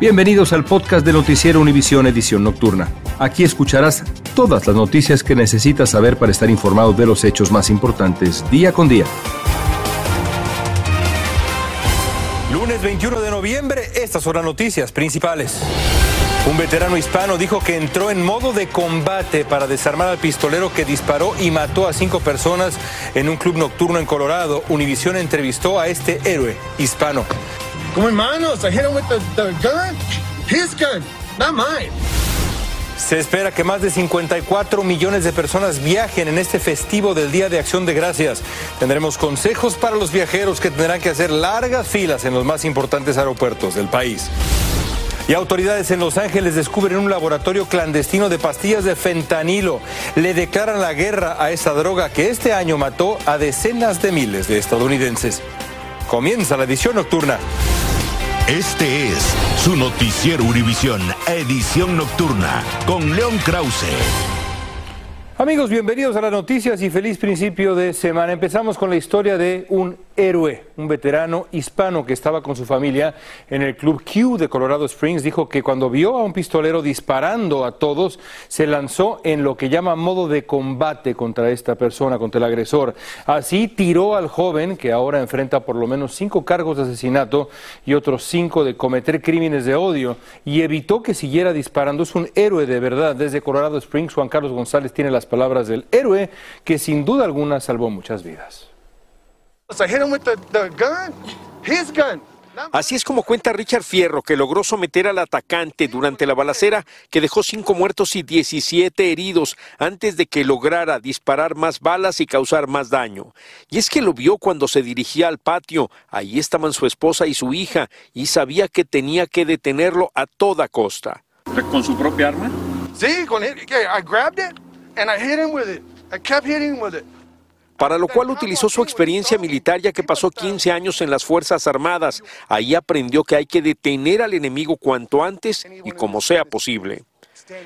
Bienvenidos al podcast de Noticiero Univisión Edición Nocturna. Aquí escucharás todas las noticias que necesitas saber para estar informado de los hechos más importantes día con día. Lunes 21 de noviembre, estas son las noticias principales. Un veterano hispano dijo que entró en modo de combate para desarmar al pistolero que disparó y mató a cinco personas en un club nocturno en Colorado. Univision entrevistó a este héroe hispano. Como hermanos, I hit him with the, the gun. His gun, not mine. Se espera que más de 54 millones de personas viajen en este festivo del Día de Acción de Gracias. Tendremos consejos para los viajeros que tendrán que hacer largas filas en los más importantes aeropuertos del país. Y autoridades en Los Ángeles descubren un laboratorio clandestino de pastillas de fentanilo. Le declaran la guerra a esa droga que este año mató a decenas de miles de estadounidenses. Comienza la edición nocturna. Este es su noticiero Univisión, edición nocturna, con León Krause. Amigos, bienvenidos a las noticias y feliz principio de semana. Empezamos con la historia de un héroe, un veterano hispano que estaba con su familia en el Club Q de Colorado Springs. Dijo que cuando vio a un pistolero disparando a todos, se lanzó en lo que llama modo de combate contra esta persona, contra el agresor. Así tiró al joven, que ahora enfrenta por lo menos cinco cargos de asesinato y otros cinco de cometer crímenes de odio, y evitó que siguiera disparando. Es un héroe de verdad. Desde Colorado Springs, Juan Carlos González tiene las palabras del héroe que sin duda alguna salvó muchas vidas. Así es como cuenta Richard Fierro, que logró someter al atacante durante la balacera que dejó cinco muertos y 17 heridos antes de que lograra disparar más balas y causar más daño. Y es que lo vio cuando se dirigía al patio. Ahí estaban su esposa y su hija y sabía que tenía que detenerlo a toda costa. ¿Con su propia arma? Sí, con él. I grabbed it and I hit him with it. I kept hitting him with it. Para lo cual utilizó su experiencia militar ya que pasó 15 años en las Fuerzas Armadas. Ahí aprendió que hay que detener al enemigo cuanto antes y como sea posible.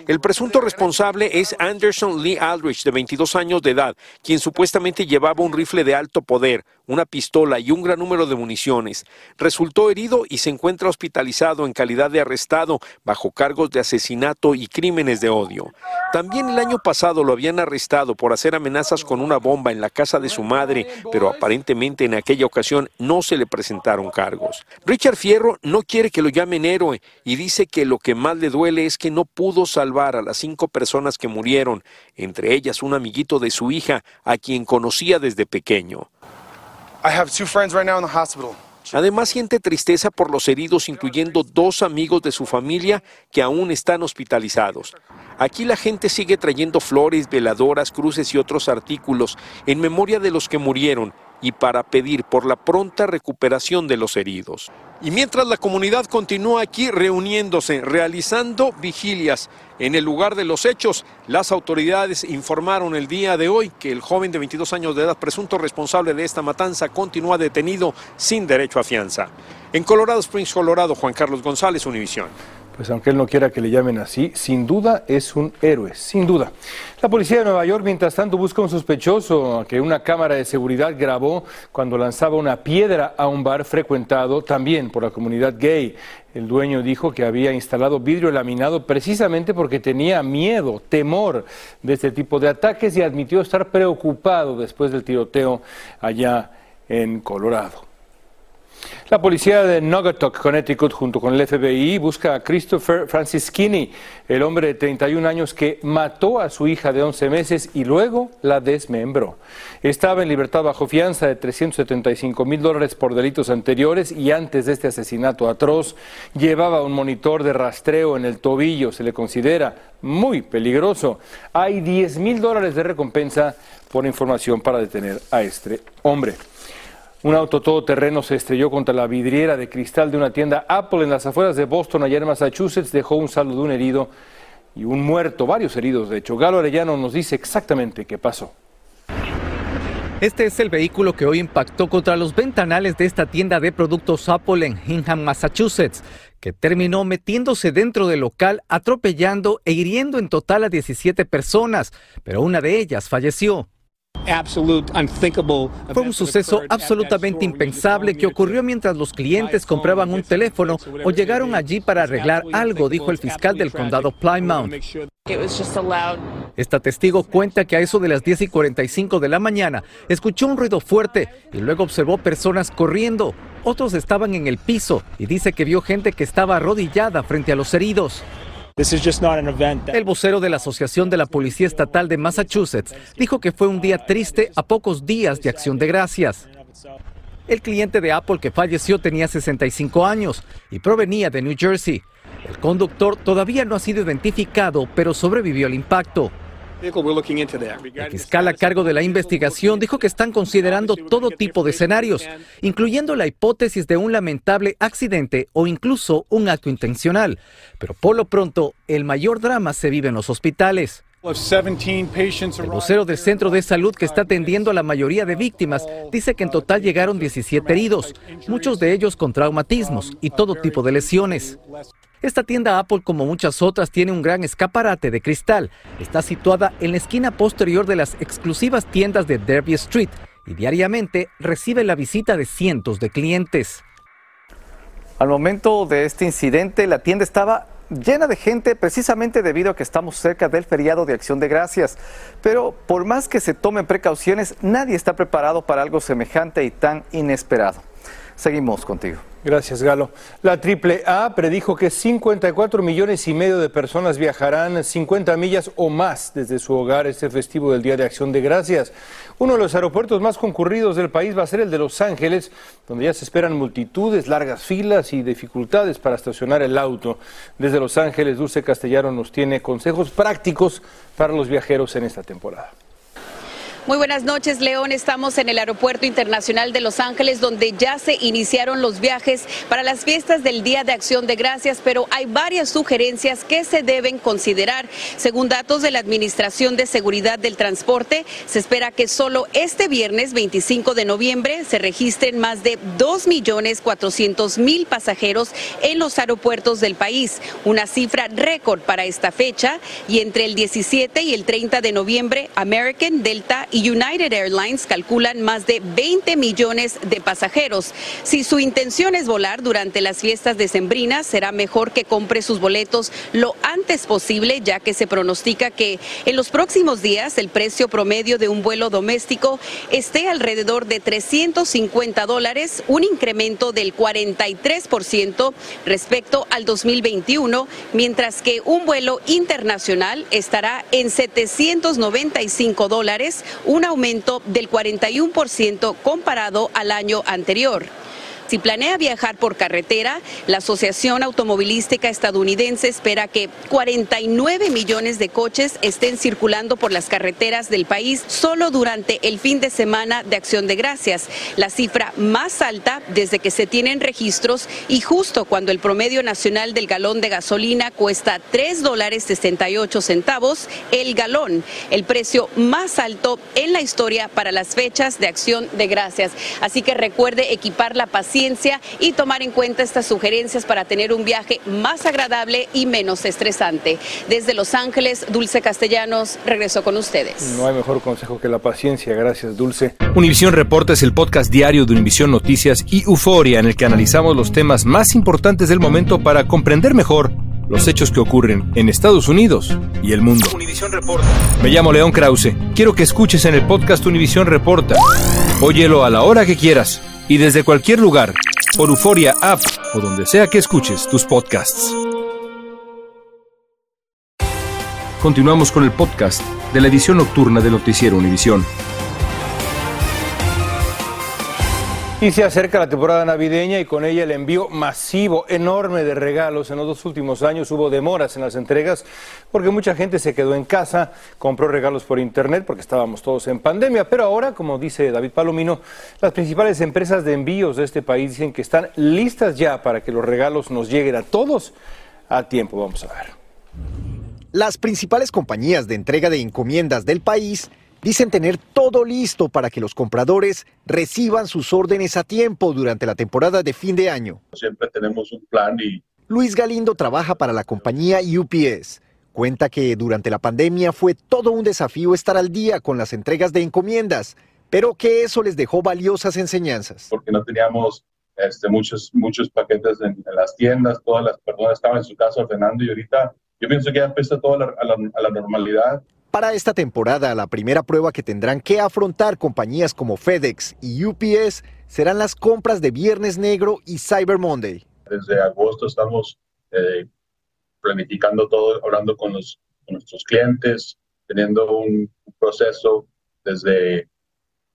El presunto responsable es Anderson Lee Aldrich, de 22 años de edad, quien supuestamente llevaba un rifle de alto poder, una pistola y un gran número de municiones. Resultó herido y se encuentra hospitalizado en calidad de arrestado bajo cargos de asesinato y crímenes de odio. También el año pasado lo habían arrestado por hacer amenazas con una bomba en la casa de su madre, pero aparentemente en aquella ocasión no se le presentaron cargos. Richard Fierro no quiere que lo llamen héroe y dice que lo que más le duele es que no pudo salvar a las cinco personas que murieron, entre ellas un amiguito de su hija, a quien conocía desde pequeño. Además siente tristeza por los heridos, incluyendo dos amigos de su familia que aún están hospitalizados. Aquí la gente sigue trayendo flores, veladoras, cruces y otros artículos en memoria de los que murieron y para pedir por la pronta recuperación de los heridos. Y mientras la comunidad continúa aquí reuniéndose, realizando vigilias en el lugar de los hechos, las autoridades informaron el día de hoy que el joven de 22 años de edad, presunto responsable de esta matanza, continúa detenido sin derecho a fianza. En Colorado Springs, Colorado, Juan Carlos González, Univisión. Pues aunque él no quiera que le llamen así, sin duda es un héroe, sin duda. La policía de Nueva York, mientras tanto, busca un sospechoso que una cámara de seguridad grabó cuando lanzaba una piedra a un bar frecuentado también por la comunidad gay. El dueño dijo que había instalado vidrio laminado precisamente porque tenía miedo, temor de este tipo de ataques y admitió estar preocupado después del tiroteo allá en Colorado. La policía de Naugatuck, Connecticut, junto con el FBI, busca a Christopher Francischini, el hombre de 31 años que mató a su hija de 11 meses y luego la desmembró. Estaba en libertad bajo fianza de 375 mil dólares por delitos anteriores y antes de este asesinato atroz llevaba un monitor de rastreo en el tobillo. Se le considera muy peligroso. Hay 10 mil dólares de recompensa por información para detener a este hombre. Un auto todoterreno se estrelló contra la vidriera de cristal de una tienda Apple en las afueras de Boston, allá en Massachusetts. Dejó un saldo de un herido y un muerto, varios heridos de hecho. Galo Arellano nos dice exactamente qué pasó. Este es el vehículo que hoy impactó contra los ventanales de esta tienda de productos Apple en Hingham, Massachusetts, que terminó metiéndose dentro del local, atropellando e hiriendo en total a 17 personas, pero una de ellas falleció. Fue un suceso absolutamente impensable que ocurrió mientras los clientes compraban un teléfono o llegaron allí para arreglar algo, dijo el fiscal del condado Plymouth. Esta testigo cuenta que a eso de las 10 y 45 de la mañana escuchó un ruido fuerte y luego observó personas corriendo. Otros estaban en el piso y dice que vio gente que estaba arrodillada frente a los heridos. El vocero de la Asociación de la Policía Estatal de Massachusetts dijo que fue un día triste a pocos días de acción de gracias. El cliente de Apple que falleció tenía 65 años y provenía de New Jersey. El conductor todavía no ha sido identificado, pero sobrevivió al impacto. El fiscal a cargo de la investigación dijo que están considerando todo tipo de escenarios, incluyendo la hipótesis de un lamentable accidente o incluso un acto intencional. Pero por lo pronto, el mayor drama se vive en los hospitales. El vocero del centro de salud que está atendiendo a la mayoría de víctimas dice que en total llegaron 17 heridos, muchos de ellos con traumatismos y todo tipo de lesiones. Esta tienda Apple, como muchas otras, tiene un gran escaparate de cristal. Está situada en la esquina posterior de las exclusivas tiendas de Derby Street y diariamente recibe la visita de cientos de clientes. Al momento de este incidente, la tienda estaba llena de gente precisamente debido a que estamos cerca del feriado de Acción de Gracias. Pero por más que se tomen precauciones, nadie está preparado para algo semejante y tan inesperado. Seguimos contigo. Gracias, Galo. La AAA predijo que 54 millones y medio de personas viajarán 50 millas o más desde su hogar este festivo del Día de Acción de Gracias. Uno de los aeropuertos más concurridos del país va a ser el de Los Ángeles, donde ya se esperan multitudes, largas filas y dificultades para estacionar el auto. Desde Los Ángeles, Dulce Castellano nos tiene consejos prácticos para los viajeros en esta temporada. Muy buenas noches, León. Estamos en el Aeropuerto Internacional de Los Ángeles, donde ya se iniciaron los viajes para las fiestas del Día de Acción de Gracias, pero hay varias sugerencias que se deben considerar. Según datos de la Administración de Seguridad del Transporte, se espera que solo este viernes 25 de noviembre se registren más de 2.400.000 pasajeros en los aeropuertos del país, una cifra récord para esta fecha, y entre el 17 y el 30 de noviembre, American, Delta y United Airlines calculan más de 20 millones de pasajeros. Si su intención es volar durante las fiestas decembrinas, será mejor que compre sus boletos lo antes posible, ya que se pronostica que en los próximos días el precio promedio de un vuelo doméstico esté alrededor de 350 dólares, un incremento del 43% respecto al 2021, mientras que un vuelo internacional estará en 795 dólares, un aumento del 41% comparado al año anterior. Si planea viajar por carretera, la Asociación Automovilística Estadounidense espera que 49 millones de coches estén circulando por las carreteras del país solo durante el fin de semana de Acción de Gracias, la cifra más alta desde que se tienen registros y justo cuando el promedio nacional del galón de gasolina cuesta 3 dólares 68 centavos el galón, el precio más alto en la historia para las fechas de Acción de Gracias. Así que recuerde equipar la paciencia y tomar en cuenta estas sugerencias para tener un viaje más agradable y menos estresante. Desde Los Ángeles, Dulce Castellanos, regreso con ustedes. No hay mejor consejo que la paciencia. Gracias, Dulce. Univisión Reporta es el podcast diario de Univisión Noticias y Euforia en el que analizamos los temas más importantes del momento para comprender mejor los hechos que ocurren en Estados Unidos y el mundo. Reporta. Me llamo León Krause. Quiero que escuches en el podcast Univisión Reporta. Óyelo a la hora que quieras y desde cualquier lugar, por Euforia App o donde sea que escuches tus podcasts. Continuamos con el podcast de la edición nocturna de Noticiero Univisión. Y se acerca la temporada navideña y con ella el envío masivo, enorme de regalos. En los dos últimos años hubo demoras en las entregas porque mucha gente se quedó en casa, compró regalos por internet porque estábamos todos en pandemia. Pero ahora, como dice David Palomino, las principales empresas de envíos de este país dicen que están listas ya para que los regalos nos lleguen a todos a tiempo. Vamos a ver. Las principales compañías de entrega de encomiendas del país dicen tener todo listo para que los compradores reciban sus órdenes a tiempo durante la temporada de fin de año. Siempre tenemos un plan y... Luis Galindo trabaja para la compañía UPS. Cuenta que durante la pandemia fue todo un desafío estar al día con las entregas de encomiendas, pero que eso les dejó valiosas enseñanzas. Porque no teníamos este, muchos, muchos paquetes en, las tiendas, todas las personas estaban en su casa ordenando y ahorita yo pienso que ya empieza todo a la normalidad. Para esta temporada, la primera prueba que tendrán que afrontar compañías como FedEx y UPS serán las compras de Viernes Negro y Cyber Monday. Desde agosto estamos eh, planificando todo, hablando con, nuestros clientes, teniendo un, proceso desde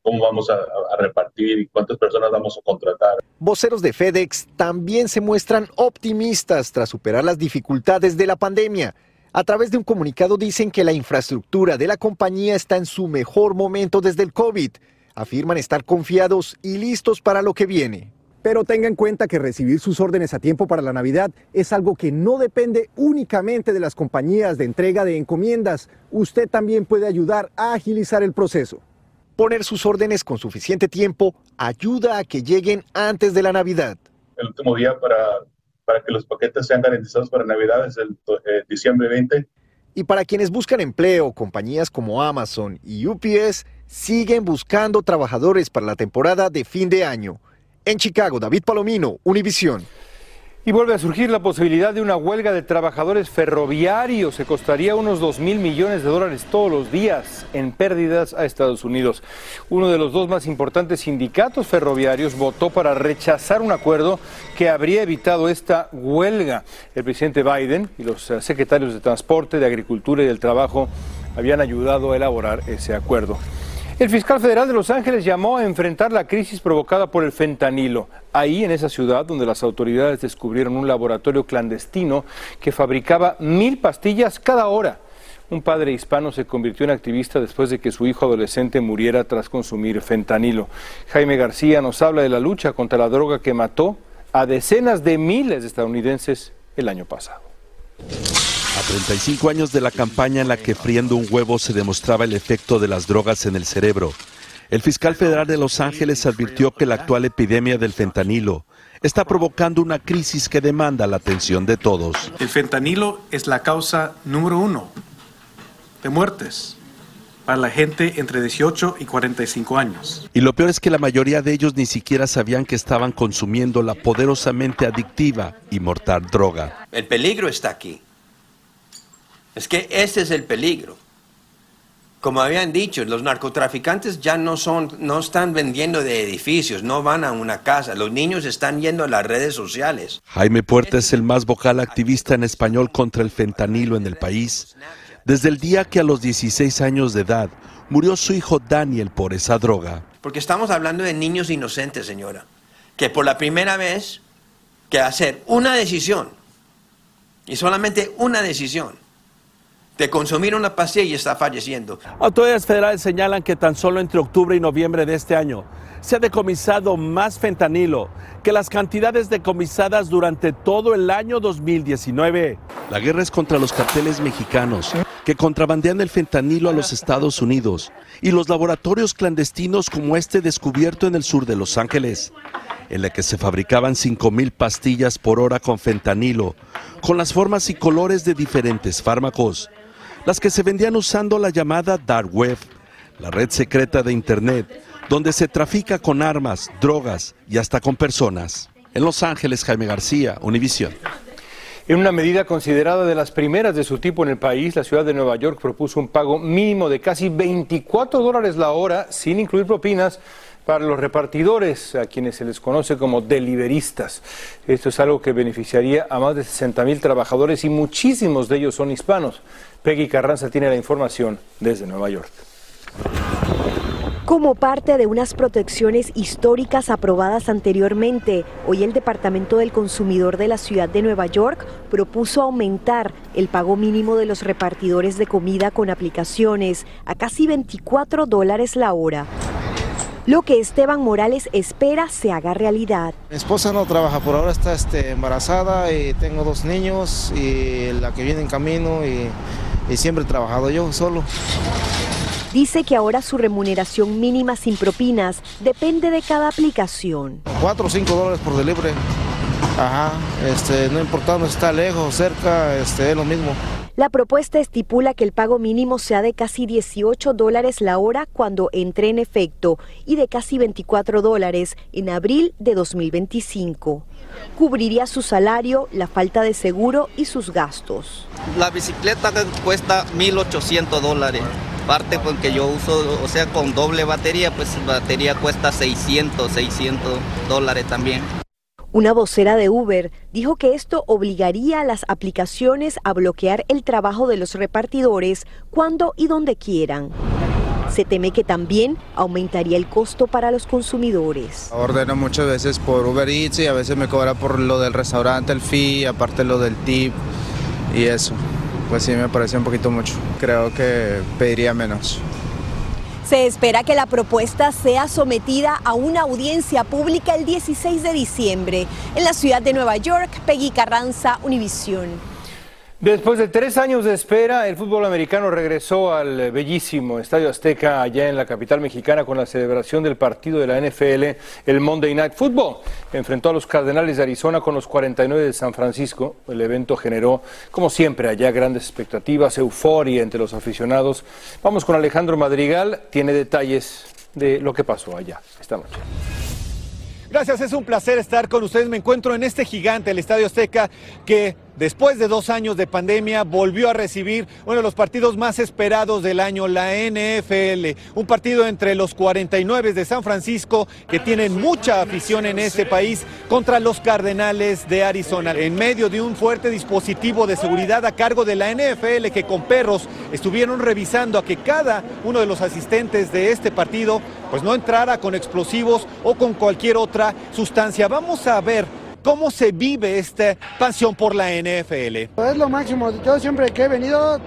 cómo vamos a, a, repartir y cuántas personas vamos a contratar. Voceros de FedEx también se muestran optimistas tras superar las dificultades de la pandemia. A través de un comunicado dicen que la infraestructura de la compañía está en su mejor momento desde el COVID. Afirman estar confiados y listos para lo que viene. Pero tenga en cuenta que recibir sus órdenes a tiempo para la Navidad es algo que no depende únicamente de las compañías de entrega de encomiendas. Usted también puede ayudar a agilizar el proceso. Poner sus órdenes con suficiente tiempo ayuda a que lleguen antes de la Navidad. El último día para para que los paquetes sean garantizados para Navidad es el eh, diciembre 20. Y para quienes buscan empleo, compañías como Amazon y UPS siguen buscando trabajadores para la temporada de fin de año. En Chicago, David Palomino, Univisión. Y vuelve a surgir la posibilidad de una huelga de trabajadores ferroviarios que costaría unos 2 mil millones de dólares todos los días en pérdidas a Estados Unidos. Uno de los dos más importantes sindicatos ferroviarios votó para rechazar un acuerdo que habría evitado esta huelga. El presidente Biden y los eh, secretarios de Transporte, de Agricultura y del Trabajo habían ayudado a elaborar ese acuerdo. El fiscal federal de Los Ángeles llamó a enfrentar la crisis provocada por el fentanilo. Ahí, en esa ciudad, donde las autoridades descubrieron un laboratorio clandestino que fabricaba mil pastillas cada hora. Un padre hispano se convirtió en activista después de que su hijo adolescente muriera tras consumir fentanilo. Jaime García nos habla de la lucha contra la droga que mató a decenas de miles de estadounidenses el año pasado. A 35 años de la campaña en la que friendo un huevo se demostraba el efecto de las drogas en el cerebro, el fiscal federal de Los Ángeles advirtió que la actual epidemia del fentanilo está provocando una crisis que demanda la atención de todos. El fentanilo es la causa número uno de muertes para la gente entre 18 y 45 años. Y lo peor es que la mayoría de ellos ni siquiera sabían que estaban consumiendo la poderosamente adictiva y mortal droga. El peligro está aquí. Es que ese es el peligro. Como habían dicho, los narcotraficantes ya no son, no están vendiendo de edificios, no van a una casa. Los niños están yendo a las redes sociales. Jaime Puerta es el más vocal activista en español contra el fentanilo en el país. Desde el día que a los 16 años de edad murió su hijo Daniel por esa droga. Porque estamos hablando de niños inocentes, señora, que por la primera vez que hacer una decisión, y solamente una decisión, de consumir una pastilla y está falleciendo. Autoridades federales señalan que tan solo entre octubre y noviembre de este año se ha decomisado más fentanilo que las cantidades decomisadas durante todo el año 2019. La guerra es contra los carteles mexicanos que contrabandean el fentanilo a los Estados Unidos y los laboratorios clandestinos como este descubierto en el sur de Los Ángeles, en la que se fabricaban 5.000 pastillas por hora con fentanilo, con las formas y colores de diferentes fármacos las que se vendían usando la llamada Dark Web, la red secreta de Internet, donde se trafica con armas, drogas y hasta con personas. En Los Ángeles, Jaime García, Univisión. En una medida considerada de las primeras de su tipo en el país, la ciudad de Nueva York propuso un pago mínimo de casi 24 dólares la hora, sin incluir propinas, para los repartidores, a quienes se les conoce como deliveristas. Esto es algo que beneficiaría a más de 60 mil trabajadores y muchísimos de ellos son hispanos. Peggy Carranza tiene la información desde Nueva York. Como parte de unas protecciones históricas aprobadas anteriormente, hoy el Departamento del Consumidor de la Ciudad de Nueva York propuso aumentar el pago mínimo de los repartidores de comida con aplicaciones a casi 24 dólares la hora. Lo que Esteban Morales espera se haga realidad. Mi esposa no trabaja, por ahora está este, embarazada y tengo dos niños y la que viene en camino y, y siempre he trabajado yo solo. Dice que ahora su remuneración mínima sin propinas depende de cada aplicación. 4 o 5 dólares por delivery. Ajá, este, no importando si está lejos o cerca, este, es lo mismo. La propuesta estipula que el pago mínimo sea de casi 18 dólares la hora cuando entre en efecto y de casi 24 dólares en abril de 2025. Cubriría su salario, la falta de seguro y sus gastos. La bicicleta cuesta 1.800 dólares. Parte porque yo uso, o sea, con doble batería, pues batería cuesta 600, 600 dólares también. Una vocera de Uber dijo que esto obligaría a las aplicaciones a bloquear el trabajo de los repartidores cuando y donde quieran. Se teme que también aumentaría el costo para los consumidores. Ordeno muchas veces por Uber Eats y a veces me cobra por lo del restaurante, el fee, aparte lo del tip y eso. Pues sí, me parece un poquito mucho. Creo que pediría menos. Se espera que la propuesta sea sometida a una audiencia pública el 16 de diciembre en la ciudad de Nueva York. Peggy Carranza, Univisión. Después de tres años de espera, el fútbol americano regresó al bellísimo Estadio Azteca allá en la capital mexicana con la celebración del partido de la NFL, el Monday Night Football. Enfrentó a los Cardenales de Arizona con los 49 de San Francisco. El evento generó, como siempre, allá grandes expectativas, euforia entre los aficionados. Vamos con Alejandro Madrigal, tiene detalles de lo que pasó allá esta noche. Gracias, es un placer estar con ustedes. Me encuentro en este gigante, el Estadio Azteca, que después de dos años de pandemia, volvió a recibir uno de los partidos más esperados del año, la NFL. Un partido entre los 49 de San Francisco, que tienen mucha afición en este país, contra los Cardenales de Arizona. En medio de un fuerte dispositivo de seguridad a cargo de la NFL, que con perros estuvieron revisando a que cada uno de los asistentes de este partido pues no entrara con explosivos o con cualquier otra sustancia. Vamos a ver ¿Cómo se vive esta pasión por la NFL? Es lo máximo. Yo siempre que he venido,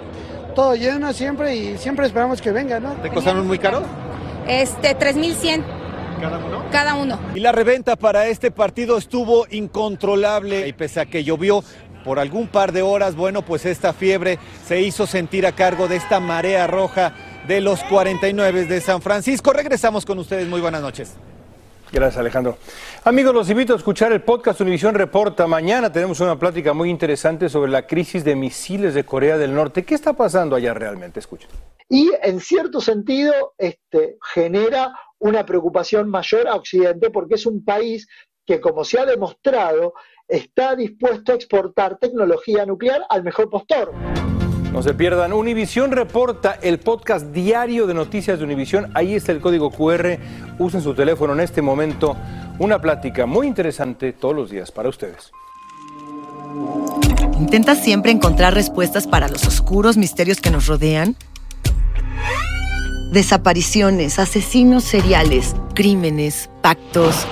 todo lleno siempre y siempre esperamos que venga, ¿no? ¿Te costaron muy caro? Este, 3100. ¿Cada uno? Cada uno. Y la reventa para este partido estuvo incontrolable y pese a que llovió por algún par de horas, bueno, pues esta fiebre se hizo sentir a cargo de esta marea roja de los 49 de San Francisco. Regresamos con ustedes. Muy buenas noches. Gracias, Alejandro. Amigos, los invito a escuchar el podcast Univisión Reporta. Mañana tenemos una plática muy interesante sobre la crisis de misiles de Corea del Norte. ¿Qué está pasando allá realmente? Escuchen. Y en cierto sentido este, genera una preocupación mayor a Occidente porque es un país que, como se ha demostrado, está dispuesto a exportar tecnología nuclear al mejor postor. No se pierdan. Univisión reporta el podcast diario de noticias de Univisión. Ahí está el código QR. Usen su teléfono en este momento. Una plática muy interesante todos los días para ustedes. ¿Intentas siempre encontrar respuestas para los oscuros misterios que nos rodean? Desapariciones, asesinos seriales, crímenes, pactos.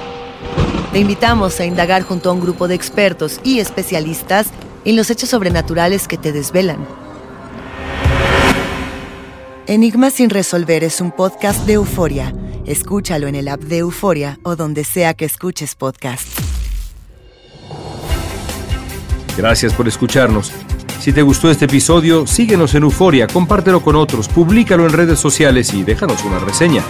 Te invitamos a indagar junto a un grupo de expertos y especialistas en los hechos sobrenaturales que te desvelan. Enigma sin resolver es un podcast de euforia. Escúchalo en el app de Euforia o donde sea que escuches podcast. Gracias por escucharnos. Si te gustó este episodio, síguenos en Euforia, compártelo con otros, públicalo en redes sociales y déjanos una reseña.